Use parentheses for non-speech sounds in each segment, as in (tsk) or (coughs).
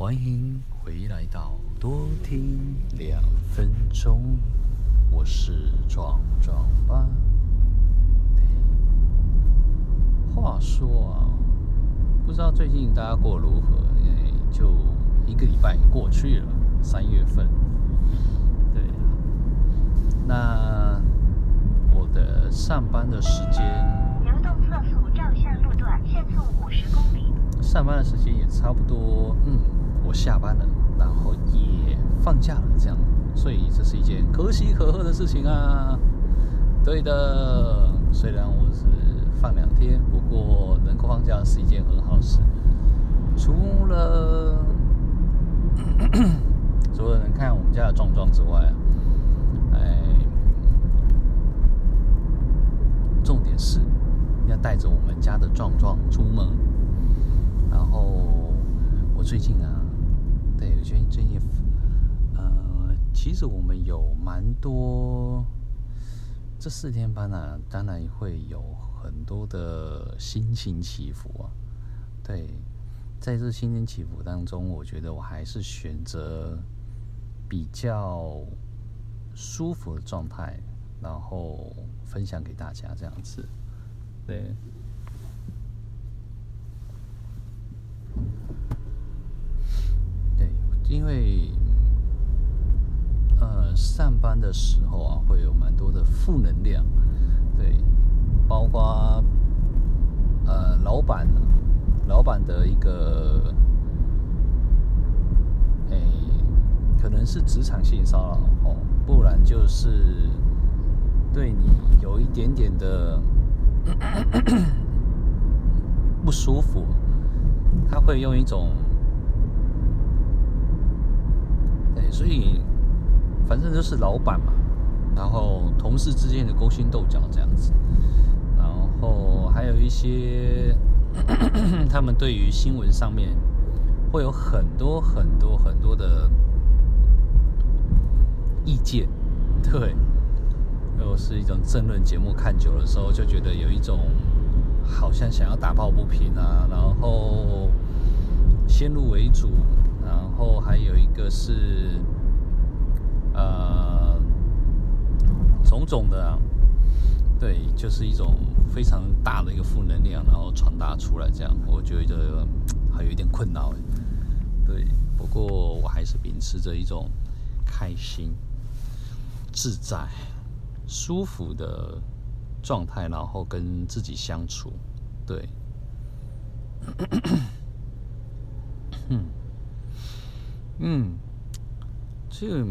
欢迎回来到多听两分钟，我是壮壮吧。对，话说啊，不知道最近大家过得如何？因为就一个礼拜过去了，三月份。对，那我的上班的时间，流动测速照相路段限速五十公里。上班的时间也差不多，嗯。我下班了，然后也放假了，这样，所以这是一件可喜可贺的事情啊。对的，虽然我是放两天，不过能够放假是一件很好事。除了 (clears throat) 除了能看我们家的壮壮之外，哎，重点是要带着我们家的壮壮出门。然后我最近啊。我觉得最近，呃，其实我们有蛮多这四天班啊，当然会有很多的心情起伏啊。对，在这心情起伏当中，我觉得我还是选择比较舒服的状态，然后分享给大家这样子。对。因为，呃，上班的时候啊，会有蛮多的负能量，对，包括呃，老板，老板的一个，哎，可能是职场性骚扰哦，不然就是对你有一点点的不舒服，他会用一种。所以，反正就是老板嘛，然后同事之间的勾心斗角这样子，然后还有一些 (coughs) 他们对于新闻上面会有很多很多很多的意见，对，又是一种政论节目，看久的时候就觉得有一种好像想要打抱不平啊，然后先入为主。然后还有一个是，呃，种种的，对，就是一种非常大的一个负能量，然后传达出来，这样我觉得还有一点困扰。对，不过我还是秉持着一种开心、自在、舒服的状态，然后跟自己相处。对，嗯，这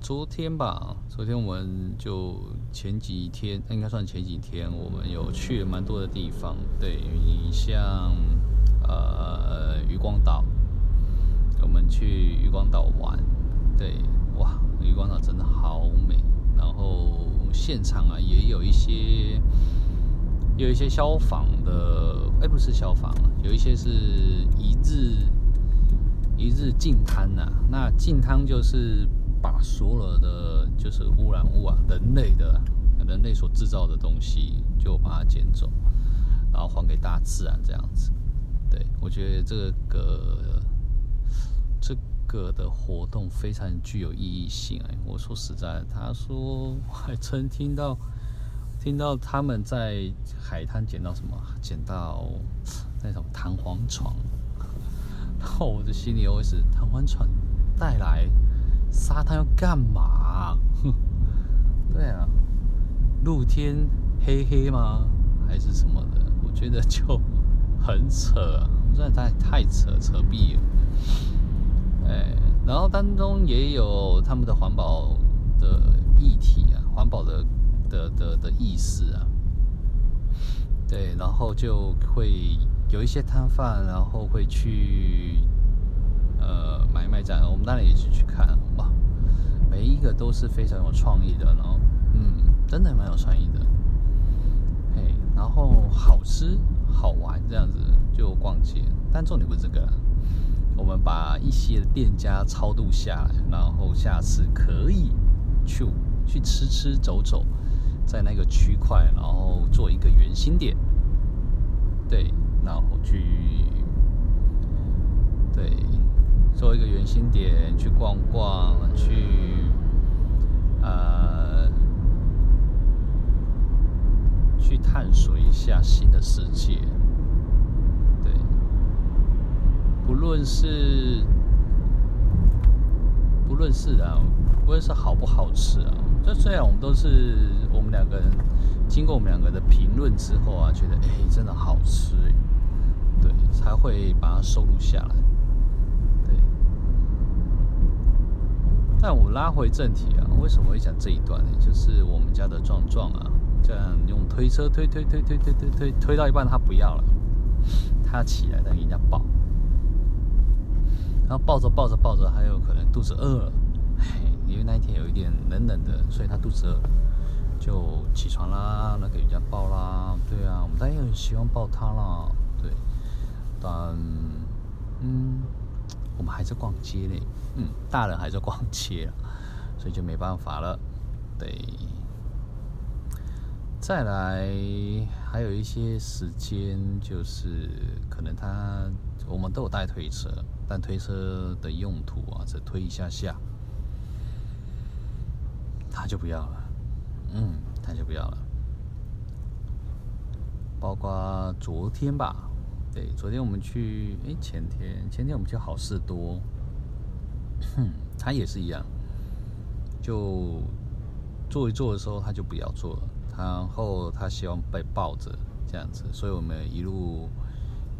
昨天吧，昨天我们就前几天，应该算前几天，我们有去了蛮多的地方。对，你像呃渔光岛，我们去渔光岛玩，对，哇，渔光岛真的好美。然后现场啊，也有一些有一些消防的，哎，不是消防，有一些是一日。一日净滩呐，那净滩就是把所有的就是污染物啊，人类的人类所制造的东西，就把它捡走，然后还给大自然这样子。对，我觉得这个这个的活动非常具有意义性哎。我说实在，他说我还曾听到听到他们在海滩捡到什么，捡到那种弹簧床。然后我的心里又是弹簧床带来沙滩要干嘛？哼，(laughs) 对啊，露天黑黑吗？还是什么的？我觉得就很扯，真的太太扯扯逼了。哎，然后当中也有他们的环保的议题啊，环保的的的的意识啊。对，然后就会。有一些摊贩，然后会去呃买卖这样，我们当然也是去看哇，每一个都是非常有创意的，然后嗯，真的蛮有创意的，嘿，然后好吃好玩这样子就逛街，但重点不是这个，我们把一些店家超度下来，然后下次可以去去吃吃走走，在那个区块，然后做一个圆心点，对。然后去，对，做一个圆心点去逛逛，去呃去探索一下新的世界。对，不论是不论是啊，不论是好不好吃啊，就虽然我们都是我们两个人经过我们两个的评论之后啊，觉得哎真的好吃，对，才会把它收录下来。对。但我拉回正题啊，为什么会讲这一段呢？就是我们家的壮壮啊，这样用推车推推推推推推推推到一半，他不要了，他起来再给人家抱，然后抱着抱着抱着，还有可能肚子饿了，嘿，因为那一天有一点冷冷的，所以他肚子饿了，就起床啦，那给人家抱啦，对啊，我们当然也很喜欢抱他啦，对，但嗯。我们还在逛街呢，嗯，大人还在逛街，所以就没办法了。对，再来还有一些时间，就是可能他我们都有带推车，但推车的用途啊，只推一下下，他就不要了，嗯，他就不要了。包括昨天吧。对，昨天我们去，哎，前天，前天我们去好事多，哼，他也是一样，就坐一坐的时候，他就不要坐了，然后他希望被抱着这样子，所以我们一路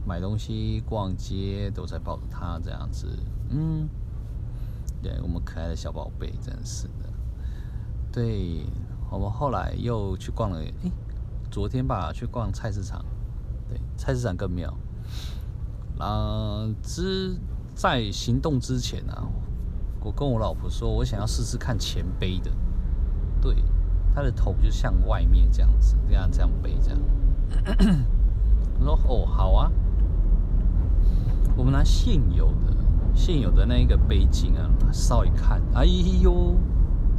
买东西、逛街都在抱着他这样子，嗯，对，我们可爱的小宝贝，真是的。对，我们后来又去逛了，哎，昨天吧，去逛菜市场。对，菜市场更妙。啊，之在行动之前啊，我跟我老婆说，我想要试试看前背的。对，他的头就像外面这样子，这样这样背这样。(coughs) 我说哦，好啊。我们拿现有的现有的那一个背巾啊，稍微看，哎呦，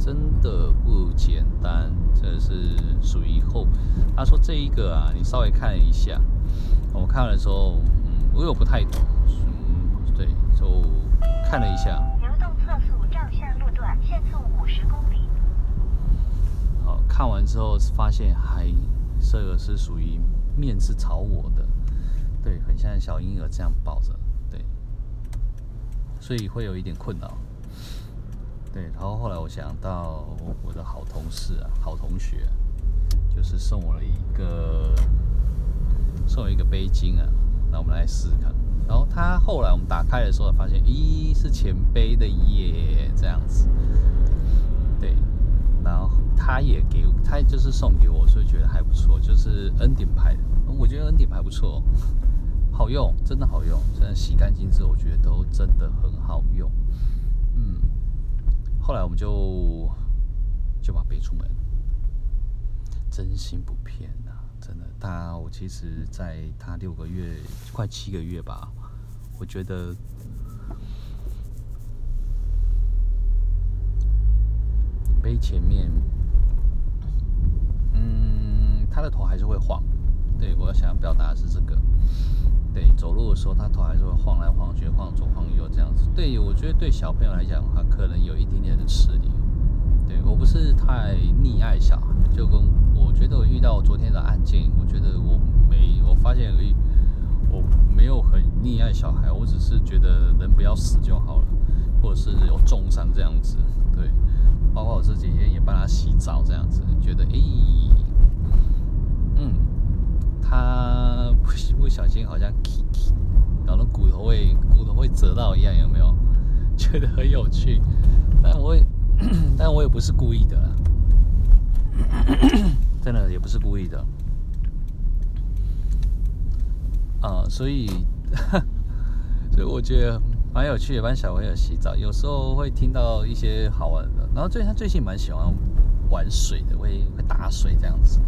真的不简单。这是属于后，他说这一个啊，你稍微看一下。我看的时候，嗯，我又不太懂，嗯，对，就看了一下。流动测速照相路段限速五十公里。好，看完之后发现还这个是属于面是朝我的，对，很像小婴儿这样抱着，对，所以会有一点困扰。对，然后后来我想到我的好同事啊，好同学，就是送我了一个。送一个杯巾啊，那我们来试看。然后他后来我们打开的时候，发现咦，是前杯的耶，这样子。对，然后他也给他就是送给我，所以觉得还不错，就是恩典牌的。我觉得恩典牌不错，好用，真的好用，真的洗干净之后，我觉得都真的很好用。嗯，后来我们就就把背出门，真心不骗呐。真的，他我其实在他六个月快七个月吧，我觉得背前面，嗯，他的头还是会晃。对，我想要表达的是这个。对，走路的时候他头还是会晃来晃去，晃左晃右这样子。对，我觉得对小朋友来讲的话，可能有一点点的吃力。对，我不是太溺爱小孩，就跟。我觉得我遇到昨天的案件，我觉得我没，我发现而已，我没有很溺爱小孩，我只是觉得人不要死就好了，或者是有重伤这样子，对，包括我这几天也帮他洗澡这样子，觉得诶，他不不小心好像搞得骨头会骨头会折到一样，有没有？(laughs) 觉得很有趣，但我也 (clears throat) 但我也不是故意的。(coughs) 真的也不是故意的，啊，所以，(laughs) 所以我觉得蛮有趣的，帮小朋友洗澡，有时候会听到一些好玩的。然后最他最近蛮喜欢玩水的，会会打水这样子，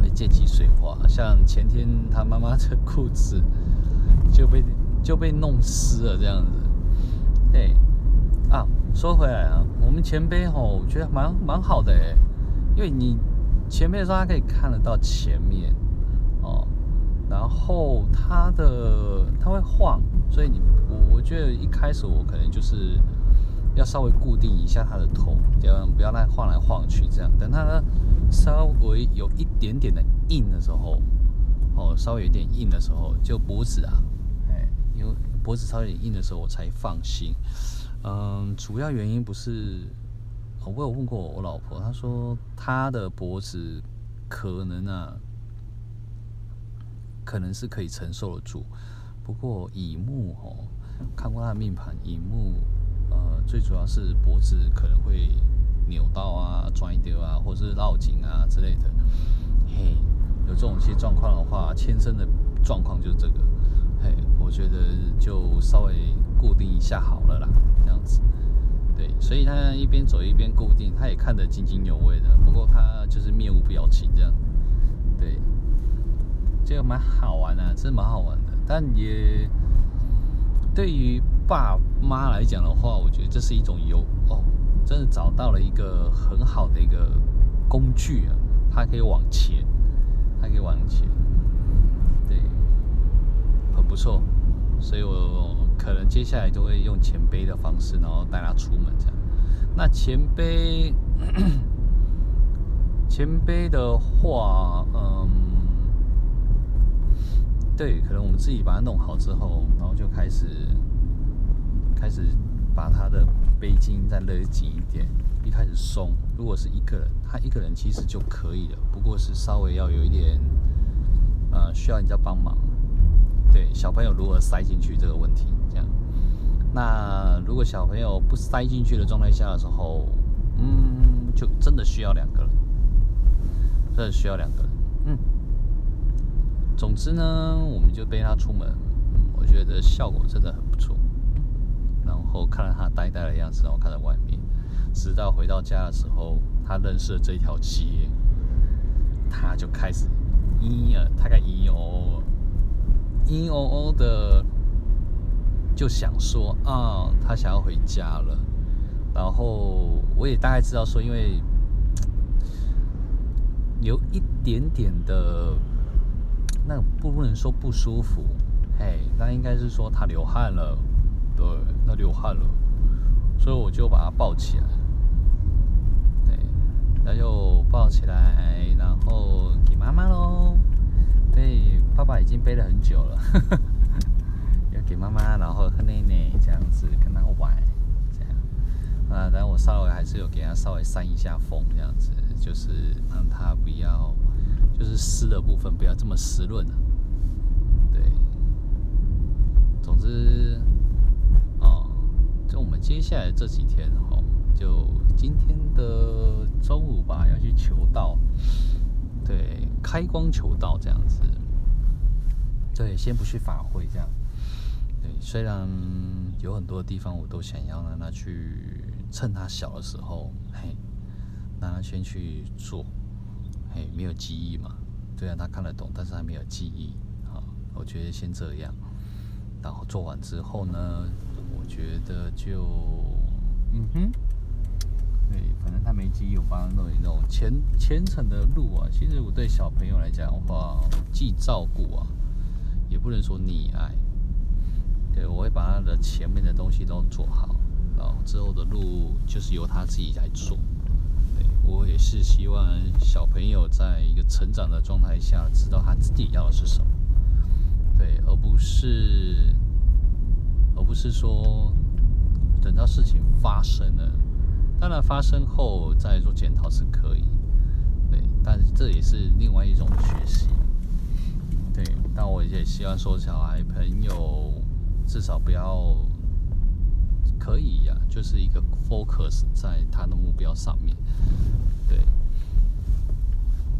会溅起水花。像前天他妈妈的裤子就被就被弄湿了这样子。对，啊，说回来啊，我们前辈吼，我觉得蛮蛮好的哎，因为你。前面的时候，它可以看得到前面，哦，然后它的它会晃，所以你我我觉得一开始我可能就是要稍微固定一下它的头，这样不要让它晃来晃去，这样等它稍微有一点点的硬的时候，哦，稍微有点硬的时候，就脖子啊，哎，因为脖子稍微有点硬的时候，我才放心。嗯，主要原因不是，我有问过我老婆，她说她的脖子可能啊，可能是可以承受得住。不过乙木哦，看过他的命盘，乙木呃，最主要是脖子可能会扭到啊、转丢啊，或者是绕颈啊之类的。嘿，有这种些状况的话，天生的状况就是这个。嘿，我觉得就稍微固定一下好了啦，这样子。对，所以他一边走一边固定，他也看得津津有味的。不过他就是面无表情这样。对，这个蛮好玩的啊，真蛮好玩的。但也对于爸妈来讲的话，我觉得这是一种有哦，真的找到了一个很好的一个工具啊，它可以往前，它可以往前，对，很不错。所以我可能接下来就会用前背的方式，然后带他出门这样。那前背，(coughs) 前背的话，嗯。对，可能我们自己把它弄好之后，然后就开始开始把它的背巾再勒紧一点。一开始松，如果是一个人，他一个人其实就可以了，不过是稍微要有一点，呃，需要人家帮忙。对，小朋友如何塞进去这个问题，这样。那如果小朋友不塞进去的状态下的时候，嗯，就真的需要两个人，真的需要两个人，嗯。总之呢，我们就背他出门，我觉得效果真的很不错。然后看到他呆呆的样子，然后看在外面，直到回到家的时候，他认识了这一条街，他就开始咿呀，他开始嘤哦，咿哦哦的，就想说啊，他想要回家了。然后我也大概知道说，因为 (tsk) 有一点点的。那不能说不舒服，嘿，那应该是说他流汗了，对，他流汗了，所以我就把他抱起来，对，那就抱起来，然后给妈妈喽，对，爸爸已经背了很久了，呵呵，要给妈妈，然后和奶奶这样子跟他玩，这样，啊，然后我稍微还是有给他稍微扇一下风，这样子，就是让他不要。就是湿的部分不要这么湿润了，对。总之，哦，就我们接下来这几天哦，就今天的周五吧，要去求道，对，开光求道这样子。对，先不去法会这样。对，虽然有很多地方我都想要让他去，趁他小的时候，嘿，让他先去做。哎，没有记忆嘛？虽然他看得懂，但是他没有记忆。好，我觉得先这样。然后做完之后呢，我觉得就，嗯哼，对，反正他没记忆，我帮他弄一弄。前前程的路啊，其实我对小朋友来讲的话，既照顾啊，也不能说溺爱。对，我会把他的前面的东西都做好，然后之后的路就是由他自己来做。我也是希望小朋友在一个成长的状态下，知道他自己要的是什么，对，而不是，而不是说等到事情发生了，当然发生后再做检讨是可以，对，但这也是另外一种学习，对，但我也希望说小孩朋友至少不要、就是一个 focus 在他的目标上面。对，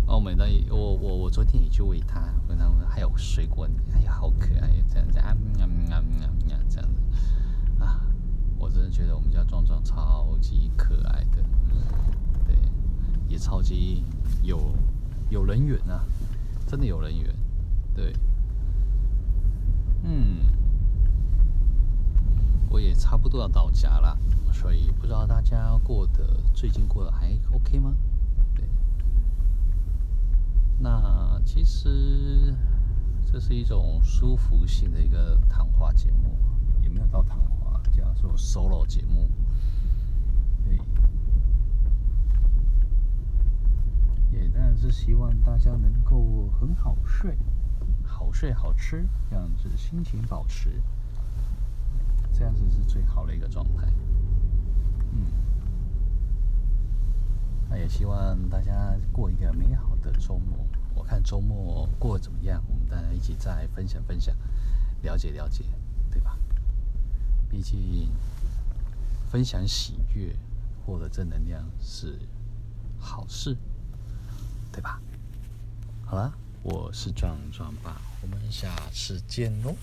澳门那我我我昨天也去喂它，问他们还有水果，哎呀好可爱，这样子啊喵喵喵喵这样子。啊，我真的觉得我们家壮壮超级可爱的，对，也超级有有人缘啊，真的有人缘，对，嗯，差不多要到家了。所以不知道大家过得最近过得还 OK 吗？对，那其实这是一种舒服性的一个谈话节目，也没有到谈有 solo 节目，对，也当然是希望大家能够很好睡，好睡好吃，这样子心情保持，最好的一个状态。嗯，那也希望大家过一个美好的周末。我看周末过得怎么样？我们大家一起再分享分享，了解了解，对吧？毕竟分享喜悦，获得正能量是好事，对吧？好了，我是壮壮爸，我们下次见喽。